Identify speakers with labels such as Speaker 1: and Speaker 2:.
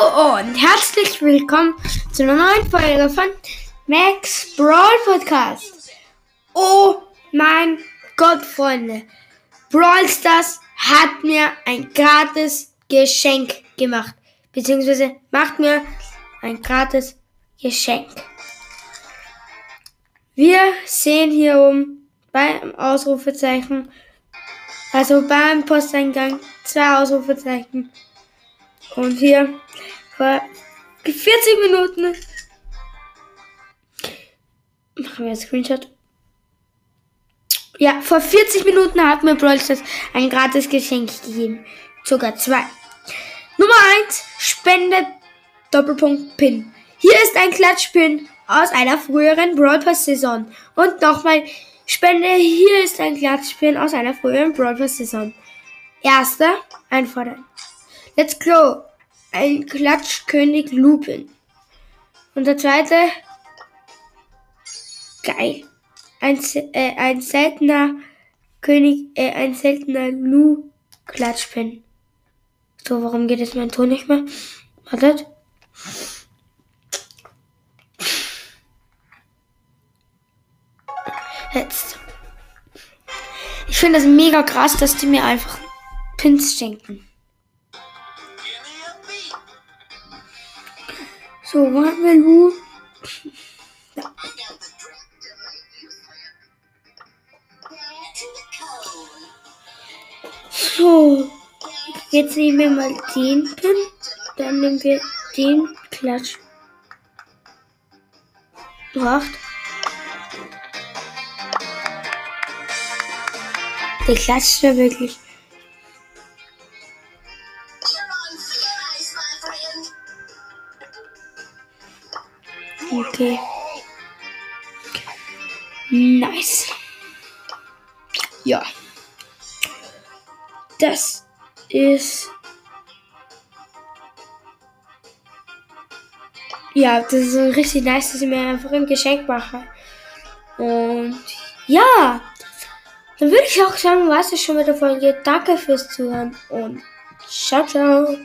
Speaker 1: Hallo und herzlich willkommen zu einer neuen Folge von Max Brawl Podcast. Oh mein Gott, Freunde. Brawl Stars hat mir ein gratis Geschenk gemacht. Beziehungsweise macht mir ein gratis Geschenk. Wir sehen hier oben beim Ausrufezeichen, also beim Posteingang, zwei Ausrufezeichen. Und hier vor 40 Minuten machen wir einen Screenshot. Ja, vor 40 Minuten hat mir Brawl ein gratis Geschenk gegeben. Sogar zwei. Nummer 1, Spende Doppelpunkt Pin. Hier ist ein Klatschpin aus einer früheren Brawl Pass Saison. Und nochmal, Spende, hier ist ein Klatschpin aus einer früheren Brawl Pass Saison. Erster, einfordern. Let's go. Ein Klatschkönig Lupin. Und der zweite, geil. Ein, äh, ein seltener König, äh, ein seltener Lu Klatschpin. So, warum geht jetzt mein Ton nicht mehr? Wartet. Jetzt. Ich finde das mega krass, dass die mir einfach Pins schenken. So, haben wir Lu? Ja. So, jetzt nehmen wir mal den Pin, dann nehmen wir den Klatsch. Acht. Der klatscht ja wirklich. Okay. Nice. Ja. Das ist. Ja, das ist richtig nice, dass ich mir einfach ein Geschenk mache. Und ja, dann würde ich auch sagen, was ist schon mit der Folge. Danke fürs Zuhören und ciao, ciao.